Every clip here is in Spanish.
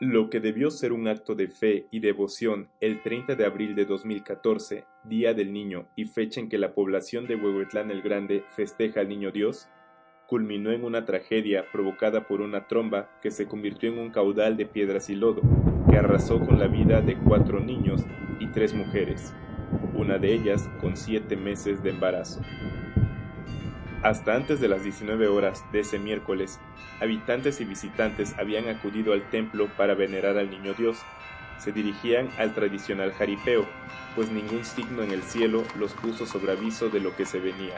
Lo que debió ser un acto de fe y devoción el 30 de abril de 2014, Día del Niño y fecha en que la población de Huehuetlán el Grande festeja al Niño Dios, culminó en una tragedia provocada por una tromba que se convirtió en un caudal de piedras y lodo, que arrasó con la vida de cuatro niños y tres mujeres, una de ellas con siete meses de embarazo. Hasta antes de las 19 horas de ese miércoles, habitantes y visitantes habían acudido al templo para venerar al Niño Dios. Se dirigían al tradicional jaripeo, pues ningún signo en el cielo los puso sobre aviso de lo que se venía.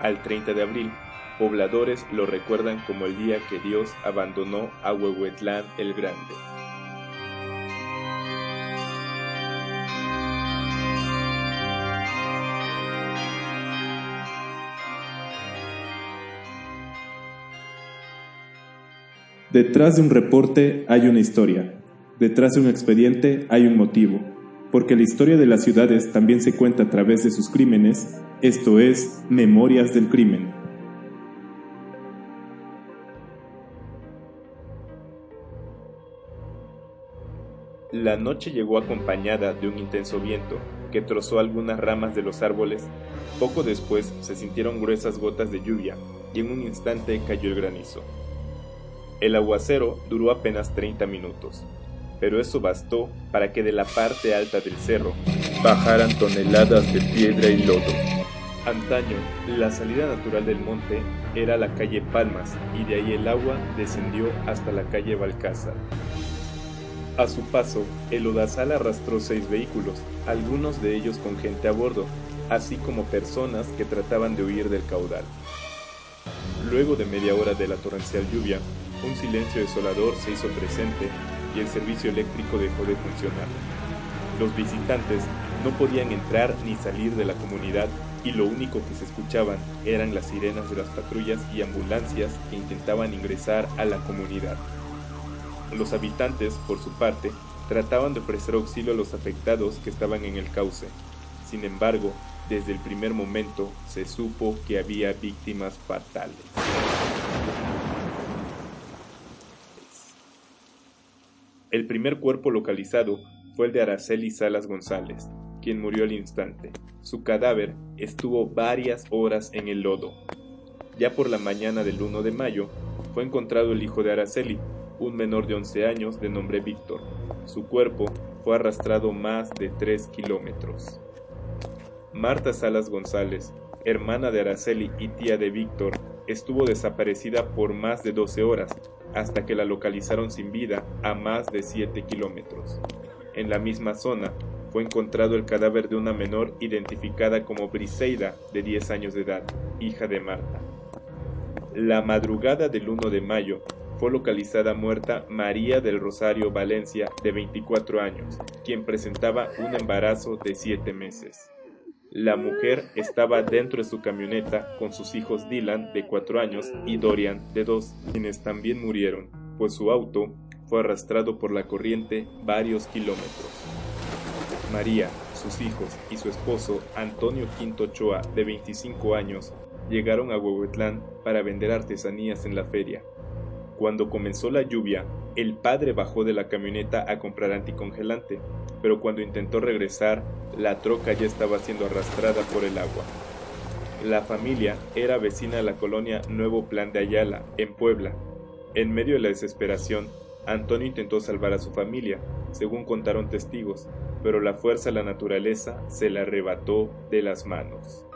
Al 30 de abril, pobladores lo recuerdan como el día que Dios abandonó a Huehuetlán el Grande. Detrás de un reporte hay una historia. Detrás de un expediente hay un motivo. Porque la historia de las ciudades también se cuenta a través de sus crímenes, esto es, Memorias del Crimen. La noche llegó acompañada de un intenso viento que trozó algunas ramas de los árboles. Poco después se sintieron gruesas gotas de lluvia y en un instante cayó el granizo. El aguacero duró apenas 30 minutos, pero eso bastó para que de la parte alta del cerro bajaran toneladas de piedra y lodo. Antaño, la salida natural del monte era la calle Palmas y de ahí el agua descendió hasta la calle Balcázar. A su paso, el Odazal arrastró seis vehículos, algunos de ellos con gente a bordo, así como personas que trataban de huir del caudal. Luego de media hora de la torrencial lluvia, un silencio desolador se hizo presente y el servicio eléctrico dejó de funcionar. Los visitantes no podían entrar ni salir de la comunidad y lo único que se escuchaban eran las sirenas de las patrullas y ambulancias que intentaban ingresar a la comunidad. Los habitantes, por su parte, trataban de ofrecer auxilio a los afectados que estaban en el cauce. Sin embargo, desde el primer momento se supo que había víctimas fatales. El primer cuerpo localizado fue el de Araceli Salas González, quien murió al instante. Su cadáver estuvo varias horas en el lodo. Ya por la mañana del 1 de mayo, fue encontrado el hijo de Araceli, un menor de 11 años de nombre Víctor. Su cuerpo fue arrastrado más de 3 kilómetros. Marta Salas González, hermana de Araceli y tía de Víctor, estuvo desaparecida por más de 12 horas, hasta que la localizaron sin vida a más de 7 kilómetros. En la misma zona fue encontrado el cadáver de una menor identificada como Briseida, de 10 años de edad, hija de Marta. La madrugada del 1 de mayo fue localizada muerta María del Rosario Valencia, de 24 años, quien presentaba un embarazo de 7 meses. La mujer estaba dentro de su camioneta con sus hijos Dylan, de 4 años, y Dorian, de 2, quienes también murieron, pues su auto fue arrastrado por la corriente varios kilómetros. María, sus hijos y su esposo Antonio Quinto Ochoa, de 25 años, llegaron a Huehuetlán para vender artesanías en la feria. Cuando comenzó la lluvia, el padre bajó de la camioneta a comprar anticongelante, pero cuando intentó regresar, la troca ya estaba siendo arrastrada por el agua. La familia era vecina de la colonia Nuevo Plan de Ayala, en Puebla. En medio de la desesperación, Antonio intentó salvar a su familia, según contaron testigos, pero la fuerza de la naturaleza se la arrebató de las manos.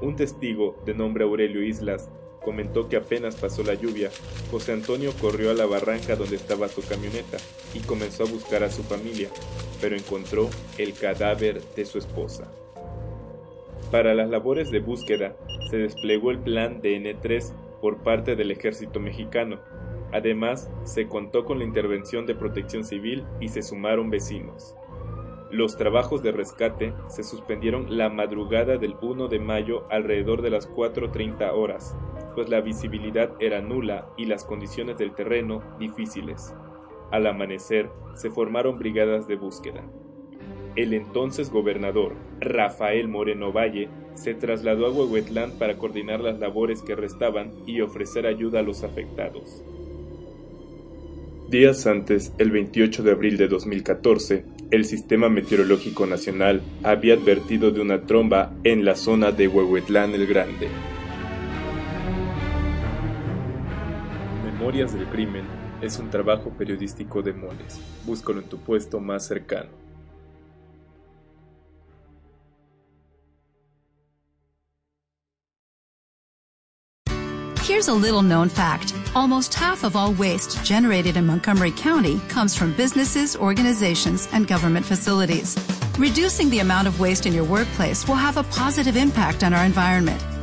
Un testigo, de nombre Aurelio Islas, comentó que apenas pasó la lluvia, José Antonio corrió a la barranca donde estaba su camioneta y comenzó a buscar a su familia, pero encontró el cadáver de su esposa. Para las labores de búsqueda se desplegó el plan de N3 por parte del ejército mexicano. Además, se contó con la intervención de protección civil y se sumaron vecinos. Los trabajos de rescate se suspendieron la madrugada del 1 de mayo alrededor de las 4.30 horas, pues la visibilidad era nula y las condiciones del terreno difíciles. Al amanecer, se formaron brigadas de búsqueda. El entonces gobernador, Rafael Moreno Valle, se trasladó a Huehuetlán para coordinar las labores que restaban y ofrecer ayuda a los afectados. Días antes, el 28 de abril de 2014, el Sistema Meteorológico Nacional había advertido de una tromba en la zona de Huehuetlán el Grande. Memorias del Crimen es un trabajo periodístico de Moles. Búscalo en tu puesto más cercano. Here's a little known fact. Almost half of all waste generated in Montgomery County comes from businesses, organizations, and government facilities. Reducing the amount of waste in your workplace will have a positive impact on our environment.